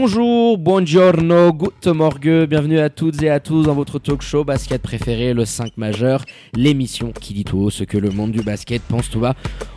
Bonjour, buongiorno, good morgue, bienvenue à toutes et à tous dans votre talk show basket préféré, le 5 majeur, l'émission qui dit tout haut ce que le monde du basket pense tout bas.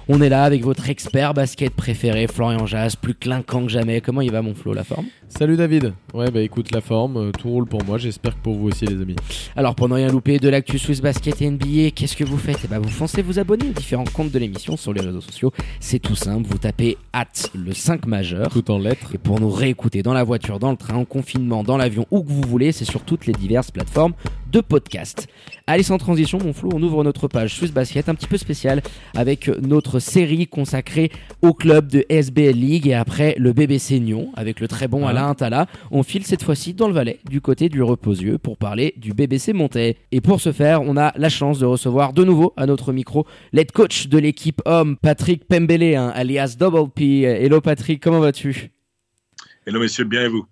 On est là avec votre expert basket préféré, Florian Jas, plus clinquant que jamais. Comment il va mon Flo, la forme? Salut David. Ouais bah écoute la forme, euh, tout roule pour moi, j'espère que pour vous aussi les amis. Alors pour ne rien louper de l'actu Swiss Basket et NBA, qu'est-ce que vous faites? Eh ben vous foncez vous abonner aux différents comptes de l'émission sur les réseaux sociaux. C'est tout simple, vous tapez at le 5 majeur. Tout en lettres. Et pour nous réécouter dans la voiture, dans le train, en confinement, dans l'avion, où que vous voulez, c'est sur toutes les diverses plateformes de podcast. Allez sans transition mon Flo, on ouvre notre page Swiss Basket un petit peu spéciale avec notre série consacrée au club de SBL League et après le BBC Nyon avec le très bon Ah. Alain Tala. On file cette fois-ci dans le Valais du côté du Reposieux pour parler du BBC Montais. Et pour ce faire, on a la chance de recevoir de nouveau à notre micro l'aide coach de l'équipe homme Patrick Pembele, hein, alias Double P. Hello Patrick, comment vas-tu? Hello messieurs, bien et vous?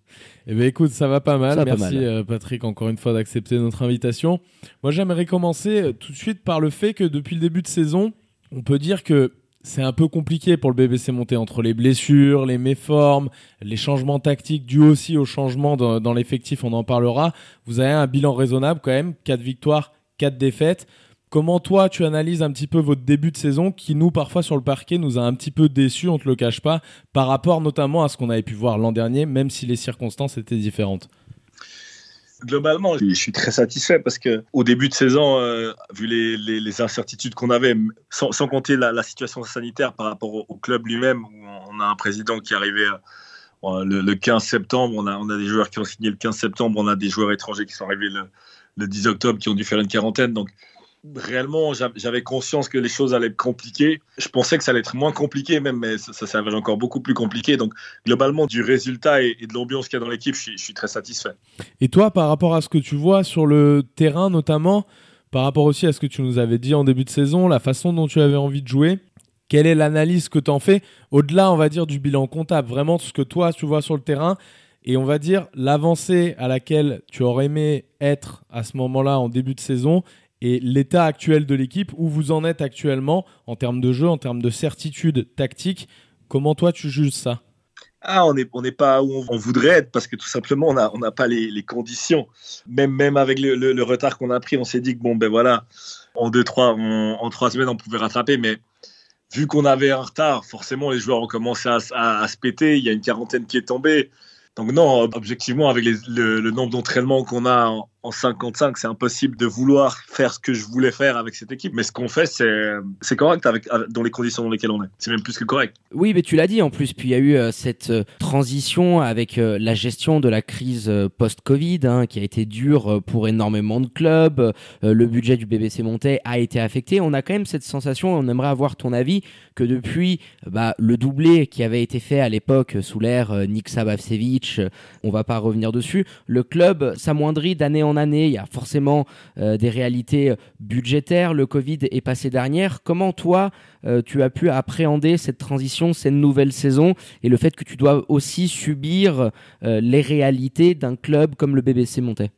Eh ben écoute, ça va pas mal. Pas Merci mal. euh, Patrick encore une fois d'accepter notre invitation. Moi j'aimerais commencer euh, tout de suite par le fait que depuis le début de saison, on peut dire que c'est un peu compliqué pour le BBC monté entre les blessures, les méformes, les changements tactiques dus aussi aux changements dans, dans l'effectif, on en parlera. Vous avez un bilan raisonnable quand même, 4 victoires, 4 défaites. Comment toi tu analyses un petit peu votre début de saison qui nous parfois sur le parquet nous a un petit peu déçus, on te le cache pas, par rapport notamment à ce qu'on avait pu voir l'an dernier, même si les circonstances étaient différentes? Globalement, je suis très satisfait parce que au début de saison, euh, vu les, les- incertitudes qu'on avait, sans, sans compter la, situation sanitaire par rapport au, club lui-même, où on a un président qui arrivé euh, le, le 15 septembre, on a, on a des joueurs qui ont signé le 15 septembre, on a des joueurs étrangers qui sont arrivés le, le 10 octobre, qui ont dû faire une quarantaine. Donc réellement, j'a- j'avais conscience que les choses allaient être compliquées. Je pensais que ça allait être moins compliqué même, mais ça, s'avère encore beaucoup plus compliqué. Donc globalement, du résultat et, de l'ambiance qu'il y a dans l'équipe, je je suis très satisfait. Et toi, par rapport à ce que tu vois sur le terrain notamment, par rapport aussi à ce que tu nous avais dit en début de saison, la façon dont tu avais envie de jouer, quelle est l'analyse que tu en fais au-delà, on va dire, du bilan comptable, vraiment ce que toi tu vois sur le terrain et on va dire l'avancée à laquelle tu aurais aimé être à ce moment-là en début de saison et l'état actuel de l'équipe, où vous en êtes actuellement en termes de jeu, en termes de certitude tactique, comment toi tu juges ça? Ah, on n'est on n'est pas où on, voudrait être parce que tout simplement, on n'a pas les, conditions. Même, avec le, retard qu'on a pris, on s'est dit que bon, ben voilà, en deux, trois, on- en trois semaines, on pouvait rattraper. Mais vu qu'on avait un retard, forcément, les joueurs ont commencé à, se péter. Il y a une quarantaine qui est tombée. Donc non, objectivement, avec le, le nombre d'entraînements qu'on a en 55, c'est impossible de vouloir faire ce que je voulais faire avec cette équipe. Mais ce qu'on fait, c'est correct avec, dans les conditions dans lesquelles on est. C'est même plus que correct. Oui, mais tu l'as dit en plus. Puis il y a eu euh, cette euh, transition avec euh, la gestion de la crise post-Covid, hein, qui a été dure pour énormément de clubs. Le budget du BBC Montais a été affecté. On a quand même cette sensation, on aimerait avoir ton avis, que depuis bah, le doublé qui avait été fait à l'époque sous l'ère Nick Sabavsevich, on va pas revenir dessus, le club s'amoindrit d'année en année. Il y a forcément euh, des réalités euh, budgétaires. Le Covid est passé dernière. Comment toi, euh, tu as pu appréhender cette transition, cette nouvelle saison et le fait que tu dois aussi subir les réalités d'un club comme le BBC Montais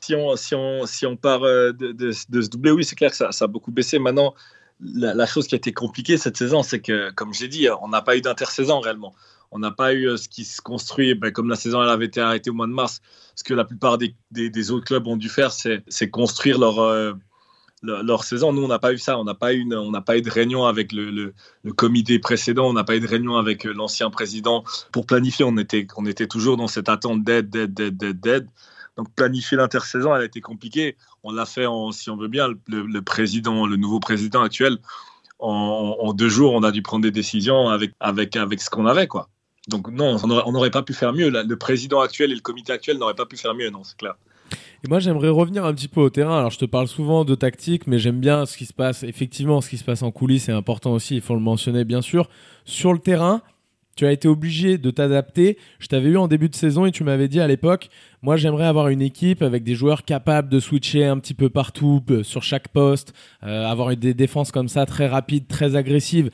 si on, si on, part de, se doubler, oui, c'est clair que ça, ça a beaucoup baissé. Maintenant, la, la chose qui a été compliquée cette saison, c'est que, comme j'ai dit, on n'a pas eu d'intersaison réellement. On n'a pas eu euh, ce qui se construit, ben, comme la saison elle avait été arrêtée au mois de mars. Ce que la plupart des, autres clubs ont dû faire, c'est construire leur, euh, leur, saison. Nous, on n'a pas eu ça. On n'a pas, eu de réunion avec le, comité précédent. On n'a pas eu de réunion avec euh, l'ancien président pour planifier. On était, toujours dans cette attente d'aide, d'aide, d'aide, d'aide, d'aide. Donc planifier l'intersaison, elle a été compliquée. On l'a fait, si on veut bien, le, président, le nouveau président actuel, en, deux jours, on a dû prendre des décisions avec, avec, avec ce qu'on avait, quoi. Donc non, on n'aurait pas pu faire mieux. Le président actuel et le comité actuel n'auraient pas pu faire mieux, non, c'est clair. Et moi, j'aimerais revenir un petit peu au terrain. Alors, je te parle souvent de tactique, mais j'aime bien ce qui se passe. Effectivement, ce qui se passe en coulisses est important aussi. Il faut le mentionner, bien sûr. Sur le terrain, tu as été obligé de t'adapter. Je t'avais eu en début de saison et tu m'avais dit à l'époque, moi j'aimerais avoir une équipe avec des joueurs capables de switcher un petit peu partout, euh, sur chaque poste, euh, avoir des défenses comme ça très rapides, très agressives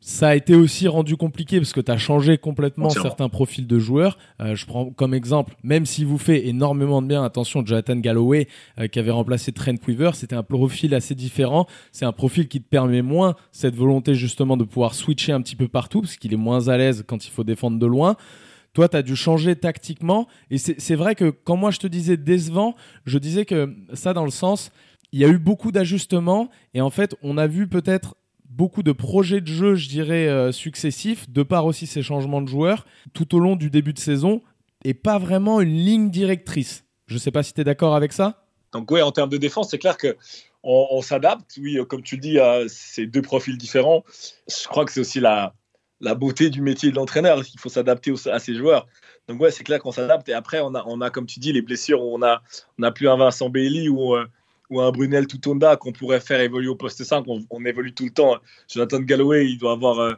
ça a été aussi rendu compliqué parce que tu as changé complètement certains profils de joueurs. Euh, je prends comme exemple, même s'il vous fait énormément de bien, attention, Jonathan Galloway euh, qui avait remplacé Trent Weaver, c'était un profil assez différent. C'est un profil qui te permet moins cette volonté justement de pouvoir switcher un petit peu partout parce qu'il est moins à l'aise quand il faut défendre de loin. Toi, tu as dû changer tactiquement. Et c'est vrai que quand moi je te disais décevant, je disais que ça dans le sens, il y a eu beaucoup d'ajustements et en fait, on a vu peut-être beaucoup de projets de jeu, je dirais, euh, successifs, de par aussi ces changements de joueurs, tout au long du début de saison, et pas vraiment une ligne directrice. Je ne sais pas si tu es d'accord avec ça? Donc oui, en termes de défense, c'est clair que on, s'adapte. Oui, comme tu dis, à ces deux profils différents. Je crois que c'est aussi la, beauté du métier de l'entraîneur. Il faut s'adapter à ces joueurs. Donc ouais, c'est clair qu'on s'adapte. Et après, on a, on a, comme tu dis, les blessures. Où on a, on a plus un Vincent Bailey ou euh, ou un Brunel Tutonda qu'on pourrait faire évoluer au poste 5. On, évolue tout le temps. Jonathan Galloway, il doit avoir. Euh,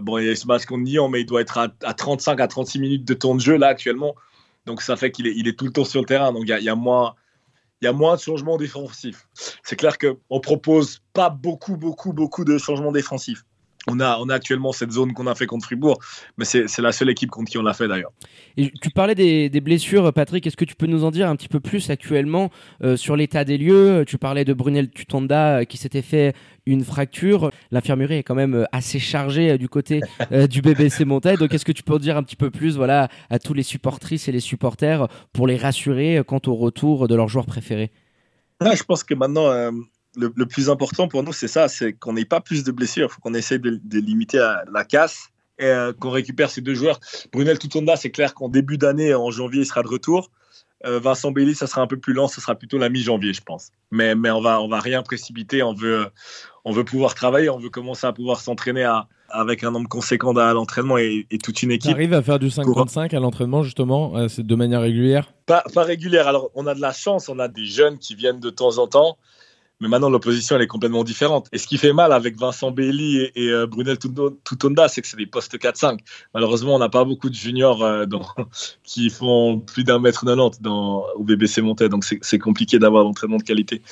bon, il y a ce match contre Nyon, mais il doit être à, 35 à 36 minutes de temps de jeu là actuellement. Donc ça fait qu'il est, il est tout le temps sur le terrain. Donc il y a, moins. Il y a moins de changements défensifs. C'est clair qu'on ne propose pas beaucoup, beaucoup, beaucoup de changements défensifs on a, on a actuellement cette zone qu'on a fait contre Fribourg, mais c'est la seule équipe contre qui on l'a fait d'ailleurs. Tu parlais des, blessures, Patrick. Est-ce que tu peux nous en dire un petit peu plus actuellement euh, sur l'état des lieux? Tu parlais de Brunel Tutonda euh, qui s'était fait une fracture. L'infirmerie est quand même euh, assez chargée du côté du BBC Montais. Donc, est-ce que tu peux en dire un petit peu plus voilà, à tous les supportrices et les supporters pour les rassurer quant au retour de leurs joueurs préférés? Je pense que maintenant, le, plus important pour nous, c'est ça, c'est qu'on n'ait pas plus de blessures. Il faut qu'on essaie de, limiter la, casse et euh, qu'on récupère ces deux joueurs. Brunel Tutonda, c'est clair qu'en début d'année, en janvier, il sera de retour. Euh, Vincent Bailly, ça sera un peu plus lent, ça sera plutôt la mi-janvier, je pense. Mais, mais on va, on va rien précipiter. On veut, on veut pouvoir travailler, on veut commencer à pouvoir s'entraîner avec un nombre conséquent à l'entraînement et, toute une équipe. arrive à faire du 55 à l'entraînement, justement, euh, de manière régulière? Pas, pas régulière. Alors, on a de la chance, on a des jeunes qui viennent de temps en temps. Mais maintenant, l'opposition, elle est complètement différente. Et ce qui fait mal avec Vincent Bailly et, euh, Brunel Tutonda, c'est que c'est des postes 4-5. Malheureusement, on n'a pas beaucoup de juniors euh, qui font plus d'un mètre 90 dans, au BBC Montais. Donc, c'est compliqué d'avoir l'entraînement de qualité.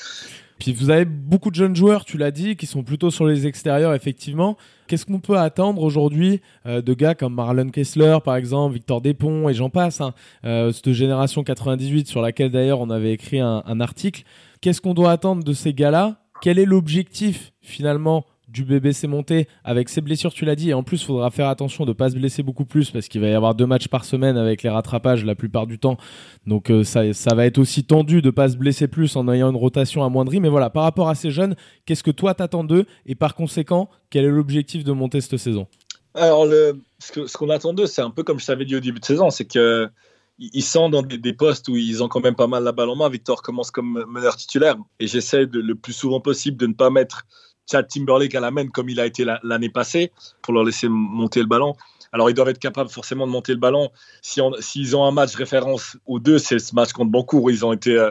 Puis vous avez beaucoup de jeunes joueurs, tu l'as dit, qui sont plutôt sur les extérieurs, effectivement. Qu'est-ce qu'on peut attendre aujourd'hui euh, de gars comme Marlon Kessler, par exemple, Victor Despont et j'en passe, hein, cette génération 98 sur laquelle d'ailleurs on avait écrit un, un article. Qu'est-ce qu'on doit attendre de ces gars-là? Quel est l'objectif finalement du BBC monté avec ses blessures, tu l'as dit, et en plus, il faudra faire attention de ne pas se blesser beaucoup plus parce qu'il va y avoir deux matchs par semaine avec les rattrapages la plupart du temps. Donc euh, ça, ça va être aussi tendu de ne pas se blesser plus en ayant une rotation amoindrie. Mais voilà, par rapport à ces jeunes, qu'est-ce que toi t'attends d'eux? Et par conséquent, quel est l'objectif de monter cette saison? Alors, le, ce qu'on attend d'eux, c'est un peu comme je t'avais dit au début de saison, c'est que ils sont dans des, postes où ils ont quand même pas mal la balle en main. Victor commence comme meneur titulaire et j'essaie le plus souvent possible de ne pas mettre Chad Timberlake à la main comme il a été l'année passée pour leur laisser monter le ballon. Alors ils doivent être capables forcément de monter le ballon. S'ils si ont un match référence aux deux, c'est ce match contre Bancourt ils ont été euh,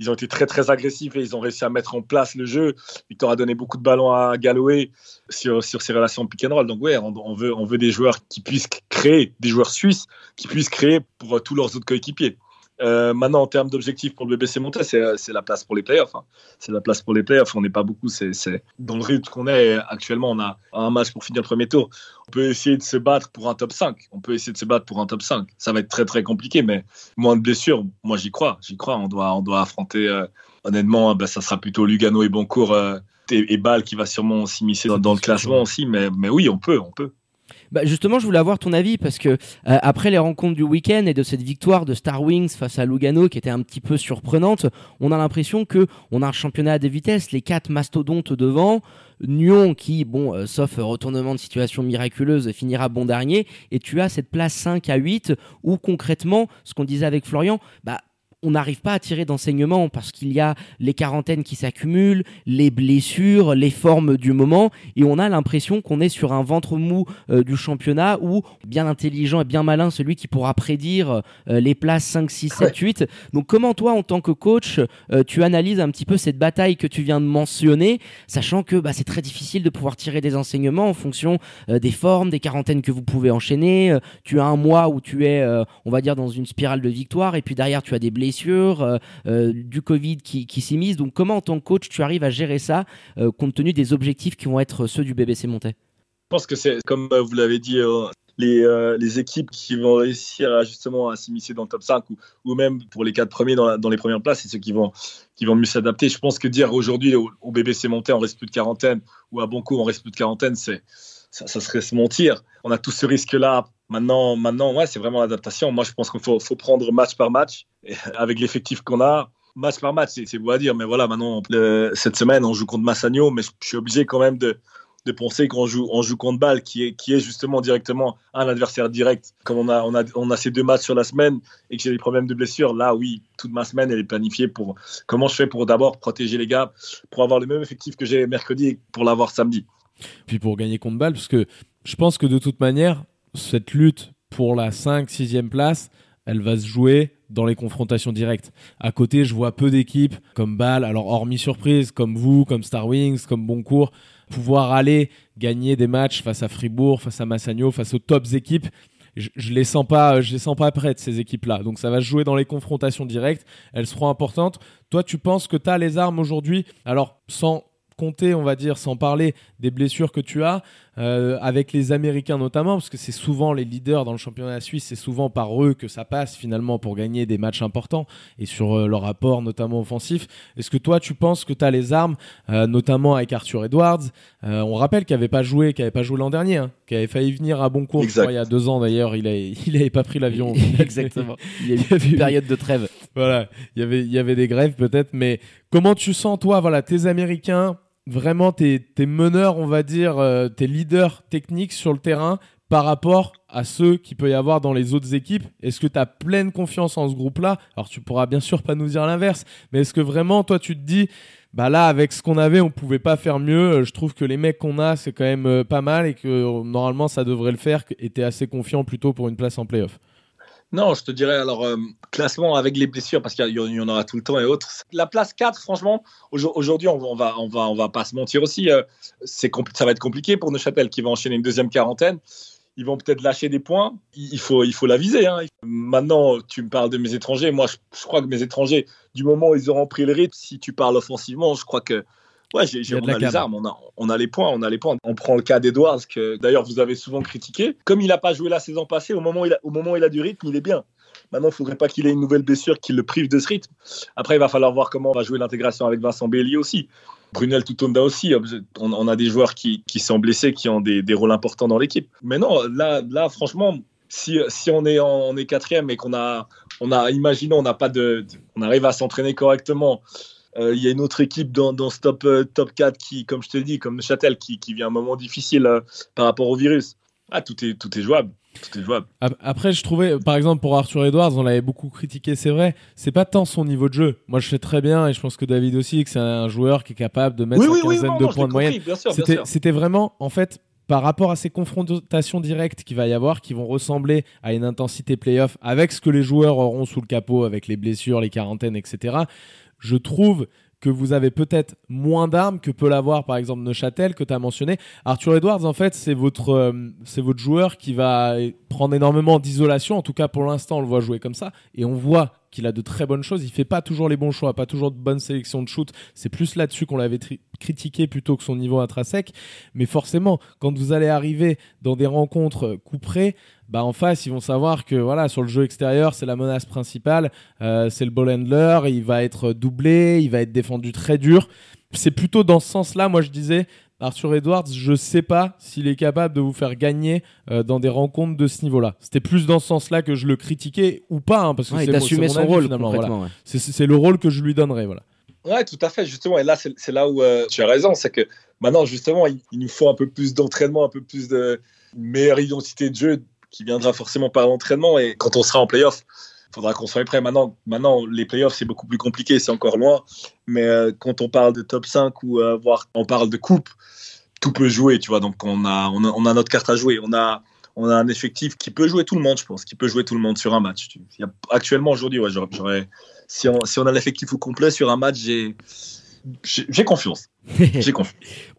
ils ont été très très agressifs et ils ont réussi à mettre en place le jeu. Victor a donné beaucoup de ballons à Galloway sur, sur ses relations pick and roll. Donc ouais, on, veut, on veut des joueurs qui puissent créer, des joueurs suisses qui puissent créer pour euh, tous leurs autres coéquipiers. Euh, maintenant, en termes d'objectifs pour le BBC Monté, c'est la place pour les playoffs. Hein. C'est la place pour les playoffs. On n'est pas beaucoup. C'est dans le rythme qu'on est actuellement. On a un match pour finir le premier tour. On peut essayer de se battre pour un top 5. On peut essayer de se battre pour un top 5. Ça va être très très compliqué, mais moins de blessures. Moi, j'y crois. J'y crois. On doit, on doit affronter. Euh, honnêtement, ben, ça sera plutôt Lugano et Boncourt et, et qui va sûrement s'immiscer dans, dans, le classement aussi. Mais, mais oui, on peut, on peut. Bah justement, je voulais avoir ton avis parce que euh, après les rencontres du week-end et de cette victoire de Star Wings face à Lugano qui était un petit peu surprenante, on a l'impression que on a un championnat à des vitesses, les quatre mastodontes devant, Nyon qui, bon, euh, sauf retournement de situation miraculeuse, finira bon dernier, et tu as cette place 5 à 8 où concrètement, ce qu'on disait avec Florian, bah on n'arrive pas à tirer d'enseignement parce qu'il y a les quarantaines qui s'accumulent, les blessures, les formes du moment, et on a l'impression qu'on est sur un ventre mou euh, du championnat où bien intelligent et bien malin celui qui pourra prédire euh, les places 5, 6, 7, 8. Donc comment toi, en tant que coach, euh, tu analyses un petit peu cette bataille que tu viens de mentionner, sachant que bah, c'est très difficile de pouvoir tirer des enseignements en fonction des formes, des quarantaines que vous pouvez enchaîner. tu as un mois où tu es, on va dire, dans une spirale de victoire, et puis derrière tu as des blessures, du Covid qui, qui s'immisce. Donc comment en tant que coach tu arrives à gérer ça compte tenu des objectifs qui vont être ceux du BBC Montais je pense que c'est, comme vous l'avez dit, les, euh, les, équipes qui vont réussir justement à s'immiscer dans le top 5 ou, ou, même pour les quatre premiers dans, dans, les premières places, c'est ceux qui vont, qui vont mieux s'adapter. Je pense que dire aujourd'hui au, BBC monté on reste plus de quarantaine ou à Bonco on reste plus de quarantaine, c'est, ça, serait se mentir. On a tout ce risque-là. Maintenant, maintenant ouais, c'est vraiment l'adaptation. Moi, je pense qu'il faut, faut, prendre match par match avec l'effectif qu'on a. Match par match, c'est beau à dire, mais voilà, maintenant, cette semaine, on joue contre Massagno, mais je, suis obligé quand même de, penser qu'on joue, on joue contre Bâle, qui est, justement directement un adversaire direct. Comme on a, on a, on a ces deux matchs sur la semaine et que j'ai des problèmes de blessure, là, oui, toute ma semaine, elle est planifiée pour comment je fais pour d'abord protéger les gars, pour avoir le même effectif que j'ai mercredi et pour l'avoir samedi. Puis pour gagner contre Bâle, parce que je pense que de toute manière, cette lutte pour la 5 6e place, elle va se jouer dans les confrontations directes. À côté, je vois peu d'équipes comme Bâle, alors hormis surprise, comme vous, comme Star Wings, comme Boncourt, pouvoir aller gagner des matchs face à Fribourg, face à Massagno, face aux tops équipes. Je, je les sens pas, je les sens pas prêtes ces équipes-là. Donc ça va se jouer dans les confrontations directes. Elles seront importantes. Toi, tu penses que tu as les armes aujourd'hui? Alors sans compter, on va dire, sans parler des blessures que tu as, euh, avec les Américains notamment, parce que c'est souvent les leaders dans le championnat suisse, c'est souvent par eux que ça passe finalement pour gagner des matchs importants et sur euh, leur apport notamment offensif. Est-ce que toi tu penses que tu as les armes, euh, notamment avec Arthur Edwards On rappelle qu'il n'avait pas joué, qu'il n'avait pas joué l'an dernier, hein, qu'il avait failli venir à bon cours il y a deux ans d'ailleurs, il n'avait il pas pris l'avion. Exactement. Il y a eu une période de trêve. Voilà, il y avait, il y avait des grèves peut-être, mais comment tu sens toi, voilà, tes Américains vraiment tes, meneurs, on va dire, euh, tes leaders techniques sur le terrain par rapport à ceux qu'il peut y avoir dans les autres équipes? Est-ce que tu as pleine confiance en ce groupe-là? Alors tu pourras bien sûr pas nous dire l'inverse, mais est-ce que vraiment toi tu te dis bah là avec ce qu'on avait on pouvait pas faire mieux, je trouve que les mecs qu'on a c'est quand même euh, pas mal et que normalement ça devrait le faire et tu es assez confiant plutôt pour une place en playoff? Non, je te dirais alors euh, classement avec les blessures parce qu'il y, en aura tout le temps et autres. La place 4, franchement, aujourd'hui on, va on va on va pas se mentir aussi, euh, c'est ça va être compliqué pour Neuchâtel qui va enchaîner une deuxième quarantaine. Ils vont peut-être lâcher des points. Il faut il faut la viser. Hein. Maintenant, tu me parles de mes étrangers. Moi, je, je, crois que mes étrangers, du moment où ils auront pris le rythme, si tu parles offensivement, je crois que Ouais, on a les armes, on a, on a les points, on a les points. On prend le cas d'Edwards, que d'ailleurs vous avez souvent critiqué. Comme il n'a pas joué la saison passée, au moment, où il a, au moment où il a du rythme, il est bien. Maintenant, il ne faudrait pas qu'il ait une nouvelle blessure qui le prive de ce rythme. Après, il va falloir voir comment on va jouer l'intégration avec Vincent Belli aussi. Brunel Tutonda aussi. On, a des joueurs qui, qui sont blessés, qui ont des, des rôles importants dans l'équipe. Mais non, là, là franchement, si, si on est en, on est quatrième et qu'on a, on a, imaginons, on n'a pas de, on arrive à s'entraîner correctement il y a une autre équipe dans, dans ce top, euh, top 4 qui, comme je te dis, comme Châtel, qui, qui vit un moment difficile euh, par rapport au virus. Ah, tout est, tout est jouable. Tout est jouable. Après, je trouvais, par exemple, pour Arthur Edwards, on l'avait beaucoup critiqué, c'est vrai. C'est pas tant son niveau de jeu. Moi, je sais très bien, et je pense que David aussi, que c'est un joueur qui est capable de mettre une quinzaine de points de moyenne. C'était vraiment, en fait, par rapport à ces confrontations directes qu'il va y avoir, qui vont ressembler à une intensité playoff avec ce que les joueurs auront sous le capot, avec les blessures, les quarantaines, etc je trouve que vous avez peut-être moins d'armes que peut l'avoir par exemple Neuchâtel que tu as mentionné. Arthur Edwards en fait c'est votre euh, c'est votre joueur qui va prendre énormément d'isolation en tout cas pour l'instant on le voit jouer comme ça et on voit qu'il a de très bonnes choses, il fait pas toujours les bons choix, pas toujours de bonnes sélections de shoot, c'est plus là-dessus qu'on l'avait critiqué plutôt que son niveau intrinsèque, mais forcément quand vous allez arriver dans des rencontres coup près bah en face ils vont savoir que voilà sur le jeu extérieur c'est la menace principale, euh, c'est le ball handler, il va être doublé, il va être défendu très dur. C'est plutôt dans ce sens-là, moi je disais, Arthur Edwards, je sais pas s'il est capable de vous faire gagner euh, dans des rencontres de ce niveau-là. C'était plus dans ce sens-là que je le critiquais ou pas, hein, parce que c'est mon, son rôle finalement. C'est le rôle que je lui donnerais, voilà. Ouais, tout à fait, justement. Et là, c'est là où euh, tu as raison, c'est que maintenant, justement, il, il, nous faut un peu plus d'entraînement, un peu plus de meilleure identité de jeu qui viendra forcément par l'entraînement. Et quand on sera en playoff, faudra qu'on soit prêt. Maintenant, maintenant, les playoffs, c'est beaucoup plus compliqué, c'est encore loin. Mais euh, quand on parle de top 5 ou euh, voire on parle de coupe, tout peut jouer, tu vois. Donc on a, on a, on a notre carte à jouer. On a, on a un effectif qui peut jouer tout le monde, je pense, qui peut jouer tout le monde sur un match. Actuellement, aujourd'hui, ouais, j'aurais, si on, si on a l'effectif au complet sur un match, j'ai, j'ai confiance. J'ai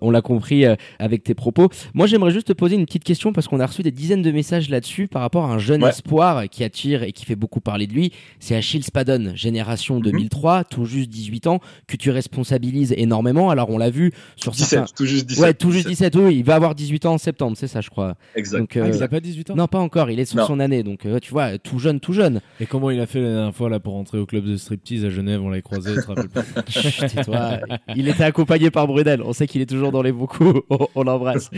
On l'a compris euh, avec tes propos. Moi, j'aimerais juste te poser une petite question parce qu'on a reçu des dizaines de messages là-dessus par rapport à un jeune espoir qui attire et qui fait beaucoup parler de lui. C'est Achille Spadon, génération 2003, mhm. tout juste 18 ans, que tu responsabilises énormément. Alors, on l'a vu sur 17, tout juste 17. Ouais, tout juste 17. Oui, il va avoir 18 ans en septembre, c'est ça, je crois. Exact. Donc, euh, ah, il n'a pas 18 ans? Non, pas encore. Il est sur son année. Donc, euh, tu vois, tout jeune, tout jeune. Et comment il a fait la dernière fois là pour rentrer au club de striptease à Genève On l'a croisé, il était accompagné par Brunel. On sait qu'il est toujours dans les beaucoup. on, l'embrasse.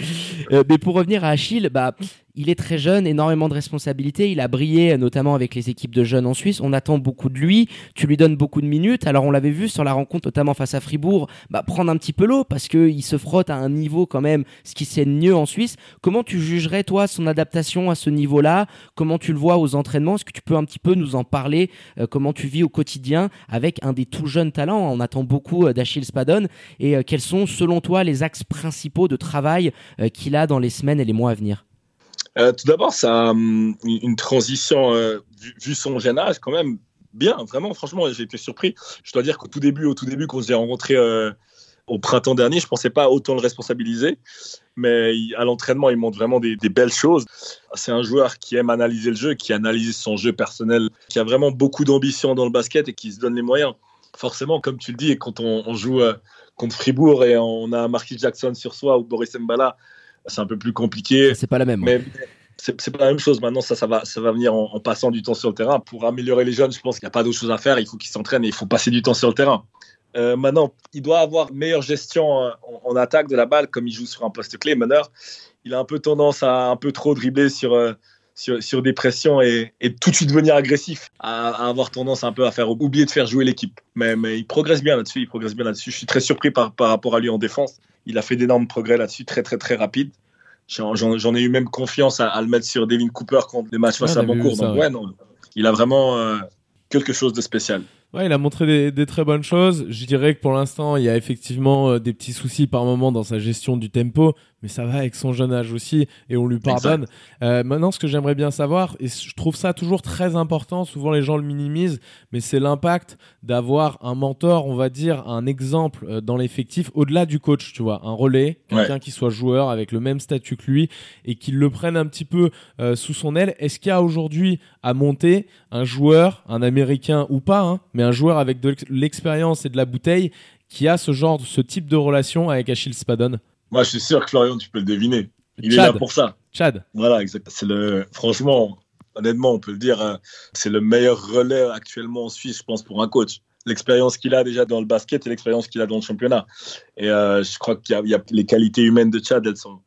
Euh, mais pour revenir à Achille, bah, il est très jeune, énormément de responsabilités. Il a brillé notamment avec les équipes de jeunes en Suisse. On attend beaucoup de lui. Tu lui donnes beaucoup de minutes. Alors on l'avait vu sur la rencontre, notamment face à Fribourg, bah, prendre un petit peu l'eau parce qu'il se frotte à un niveau quand même, ce qui c'est mieux en Suisse. Comment tu jugerais toi son adaptation à ce niveau-là? Comment tu le vois aux entraînements? Est-ce que tu peux un petit peu nous en parler? Euh, Comment tu vis au quotidien avec un des tout jeunes talents? On attend beaucoup euh, d'Achille Spadon. Et quels sont selon toi les axes principaux de travail qu'il a dans les semaines et les mois à venir? euh, tout d'abord, ça une transition, euh, vu, son jeune âge, quand même bien. Vraiment, franchement, j'ai été surpris. Je dois dire qu'au tout début, au tout début, quand je l'ai rencontré euh, au printemps dernier, je pensais pas autant le responsabiliser. Mais à l'entraînement, il montre vraiment des, belles choses. C'est un joueur qui aime analyser le jeu, qui analyse son jeu personnel, qui a vraiment beaucoup d'ambition dans le basket et qui se donne les moyens. Forcément, comme tu le dis, quand on, on joue contre Fribourg et on a Marquis Jackson sur soi ou Boris Mbala, c'est un peu plus compliqué. C'est pas la même. Mais c'est pas la même chose. Maintenant, ça, ça va, ça va venir en, passant du temps sur le terrain. Pour améliorer les jeunes, je pense qu'il n'y a pas d'autre chose à faire. Il faut qu'ils s'entraînent et il faut passer du temps sur le terrain. Euh, maintenant, il doit avoir meilleure gestion euh, en, attaque de la balle, comme il joue sur un poste clé, meneur. Il a un peu tendance à un peu trop dribbler sur, euh, sur, sur, des pressions et, et, tout de suite devenir agressif, à, avoir tendance un peu à faire oublier de faire jouer l'équipe. Mais, mais, il progresse bien là-dessus. Il progresse bien là-dessus. Je suis très surpris par, par rapport à lui en défense il a fait d'énormes progrès là-dessus, très très très rapide. J'en ai eu même confiance à, le mettre sur Devin Cooper quand les matchs face à Boncourt. Donc, ouais, non, il a vraiment euh, quelque chose de spécial. Ouais, il a montré des, très bonnes choses. Je dirais que pour l'instant, il y a effectivement euh, des petits soucis par moment dans sa gestion du tempo, mais ça va avec son jeune âge aussi et on lui pardonne. Euh, maintenant, ce que j'aimerais bien savoir, et je trouve ça toujours très important, souvent les gens le minimisent, mais c'est l'impact d'avoir un mentor, on va dire, un exemple euh, dans l'effectif au-delà du coach, tu vois, un relais, quelqu'un qui soit joueur avec le même statut que lui et qu'il le prenne un petit peu sous son aile. Est-ce qu'il y a aujourd'hui à monter un joueur, un américain ou pas, hein, mais un joueur avec de l'expérience et de la bouteille qui a ce genre, ce type de relation avec Achille Spadon Moi, je suis sûr que Florian, tu peux le deviner. Il est là pour ça. Chad. Voilà, exact. C'est le, franchement, honnêtement, on peut le dire, hein, c'est le meilleur relais actuellement en Suisse, je pense, pour un coach. L'expérience qu'il a déjà dans le basket et l'expérience qu'il a dans le championnat. Et euh, je crois qu'il y, a les qualités humaines de Chad, elles sont,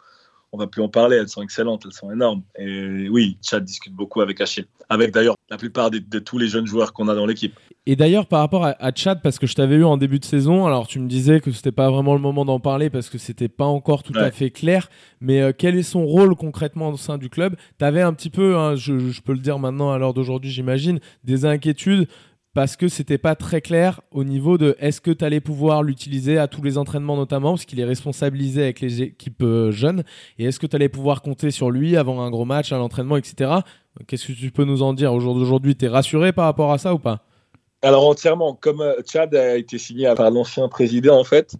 on va plus en parler, elles sont excellentes, elles sont énormes. Et oui, Chad discute beaucoup avec Achille, avec d'ailleurs la plupart de, tous les jeunes joueurs qu'on a dans l'équipe. Et d'ailleurs, par rapport à, Chad, parce que je t'avais eu en début de saison, alors tu me disais que c'était pas vraiment le moment d'en parler parce que c'était pas encore tout à fait clair, mais euh, quel est son rôle concrètement au sein du club? Tu avais un petit peu, hein, je, je, peux le dire maintenant à l'heure d'aujourd'hui, j'imagine, des inquiétudes parce que c'était pas très clair au niveau de est-ce que tu allais pouvoir l'utiliser à tous les entraînements notamment parce qu'il est responsabilisé avec les équipes euh, jeunes et est-ce que tu allais pouvoir compter sur lui avant un gros match à l'entraînement etc qu'est-ce que tu peux nous en dire aujourd'hui tu es rassuré par rapport à ça ou pas? Alors entièrement. Comme euh, Chad a été signé par l'ancien président en fait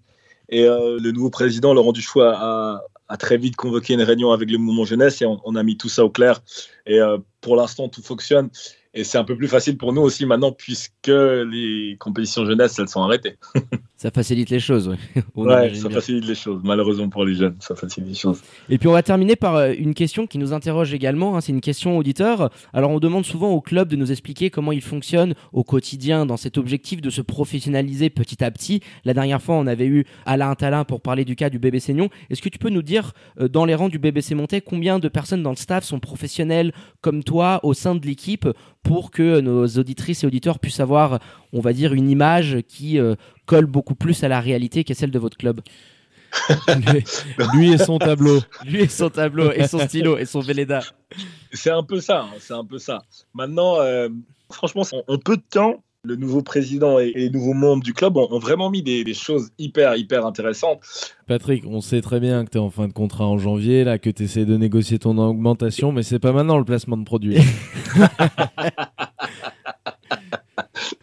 et euh, le nouveau président Laurent a, a très vite convoqué une réunion avec le mouvement jeunesse et on, a mis tout ça au clair. Et pour l'instant tout fonctionne et c'est un peu plus facile pour nous aussi maintenant puisque les compétitions jeunesse, elles sont arrêtées. ça facilite les choses, oui. ouais, ça facilite les choses. Malheureusement pour les jeunes, ça facilite les choses. Et puis on va terminer par euh, une question qui nous interroge également. Hein. c'est une question auditeur. Alors on demande souvent au club de nous expliquer comment il fonctionne au quotidien dans cet objectif de se professionnaliser petit à petit. La dernière fois, on avait eu Alain Talin pour parler du cas du BBC Seignon. Est-ce que tu peux nous dire euh, dans les rangs du BBC Montais combien de personnes dans le staff sont professionnelles comme toi au sein de l'équipe pour que nos auditrices et auditeurs puissent avoir, on va dire, une image qui euh, colle beaucoup plus à la réalité qu'est celle de votre club lui, et son tableau. Lui et son tableau, et son stylo, et son Véleda. C'est un peu ça, hein, c'est un peu ça. Maintenant, euh, Franchement, en peu de temps, le nouveau président et, les nouveaux membres du club ont, vraiment mis des, choses hyper, hyper intéressantes. Patrick, on sait très bien que tu es en fin de contrat en janvier, là, que tu essaies de négocier ton augmentation, mais c'est pas maintenant le placement de produit.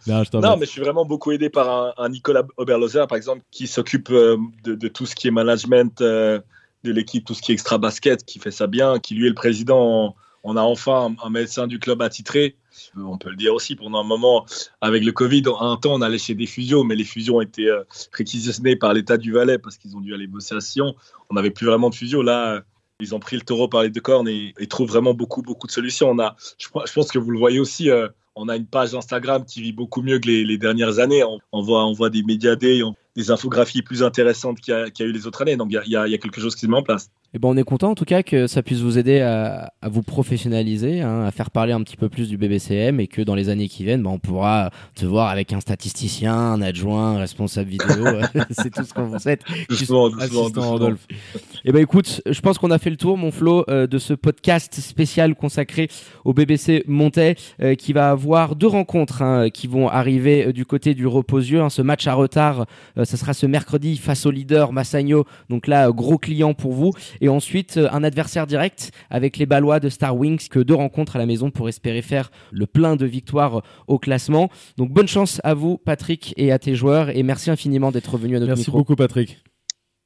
non, mais je suis vraiment beaucoup aidé par un, Nicolas Oberloser, par exemple, qui s'occupe euh, de, tout ce qui est management euh, de l'équipe, tout ce qui est extra basket, qui fait ça bien, qui lui est le président. On a enfin un, médecin du club attitré. On peut le dire aussi, pendant un moment, avec le Covid, un temps, on allait chez des fusions, mais les fusions étaient euh, réquisitionnées par l'État du Valais parce qu'ils ont dû aller bosser à Sion. On n'avait plus vraiment de fusion. Là, ils ont pris le taureau par les deux cornes et, trouvent vraiment beaucoup, beaucoup de solutions. On a, je, pense que vous le voyez aussi, on a une page Instagram qui vit beaucoup mieux que les, dernières années. On, voit, des médias des infographies plus intéressantes qu'il y, a eu les autres années. Donc il y, a quelque chose qui se met en place. Et eh ben, on est content en tout cas que ça puisse vous aider à, vous professionnaliser, hein, à faire parler un petit peu plus du BBCM et que dans les années qui viennent, ben, on pourra te voir avec un statisticien, un adjoint, un responsable vidéo. c'est tout ce qu'on vous souhaite. Doucement, doucement, Rodolphe. Et eh ben écoute, je pense qu'on a fait le tour, mon Flo, euh, de ce podcast spécial consacré au BBC Montais, euh, qui va avoir deux rencontres hein, qui vont arriver euh, du côté du Reposieux. Hein, ce match à retard, ça sera ce mercredi face au leader Massagno. Donc là, gros client pour vous et ensuite euh, un adversaire direct avec les Ballois de Star Wings que deux rencontres à la maison pour espérer faire le plein de victoires au classement. Donc bonne chance à vous Patrick et à tes joueurs et merci infiniment d'être venu à notre merci micro. Merci beaucoup Patrick.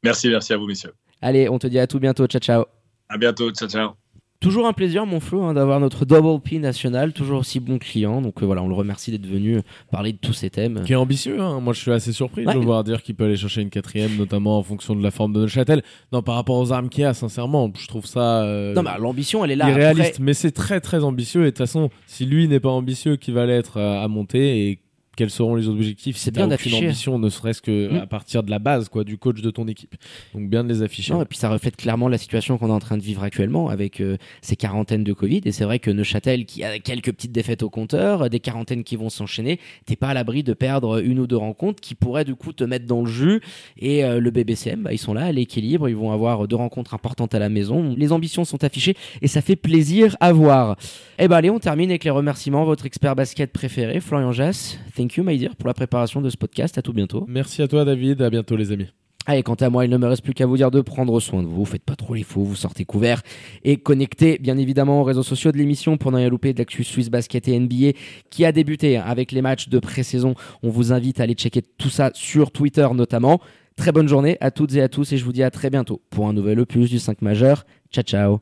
Merci, merci à vous messieurs. Allez, on te dit à tout bientôt. Ciao ciao. À bientôt. Ciao ciao. Toujours un plaisir, mon Flo, hein, d'avoir notre Double P national, toujours aussi bon client. Donc euh, voilà, on le remercie d'être venu parler de tous ces thèmes. Qui est ambitieux, hein. moi je suis assez surpris de voir dire qu'il peut aller chercher une quatrième, notamment en fonction de la forme de Neuchâtel. Non, par rapport aux armes qu'il a, sincèrement, je trouve ça. Euh, non, mais l'ambition, elle est là. Irréaliste, mais c'est très très ambitieux. Et de toute façon, si lui n'est pas ambitieux, qui va l'être à monter et quels seront les objectifs C'est bien d'afficher. ambition, ne serait-ce que mm. à partir de la base, quoi, du coach de ton équipe. Donc bien de les afficher. et puis ça reflète clairement la situation qu'on est en train de vivre actuellement avec euh, ces quarantaines de Covid. Et c'est vrai que Neuchâtel, qui a quelques petites défaites au compteur, des quarantaines qui vont s'enchaîner, t'es pas à l'abri de perdre une ou deux rencontres qui pourraient du coup te mettre dans le jus. Et euh, le BBCM, bah, ils sont là à l'équilibre, ils vont avoir deux rencontres importantes à la maison. Les ambitions sont affichées et ça fait plaisir à voir. Et eh ben allez, on termine avec les remerciements. Votre expert basket préféré, Florian Jass. Thank you, dear, pour la préparation de ce podcast. À tout bientôt. Merci à toi, David. À bientôt, les amis. Allez, quant à moi, il ne me reste plus qu'à vous dire de prendre soin de vous. Faites pas trop les fous, vous sortez couverts et connectez bien évidemment aux réseaux sociaux de l'émission pour n'en rien louper de l'actu Swiss Basket et NBA qui a débuté avec les matchs de pré-saison. On vous invite à aller checker tout ça sur Twitter notamment. Très bonne journée à toutes et à tous et je vous dis à très bientôt pour un nouvel opus du 5 majeur. Ciao ciao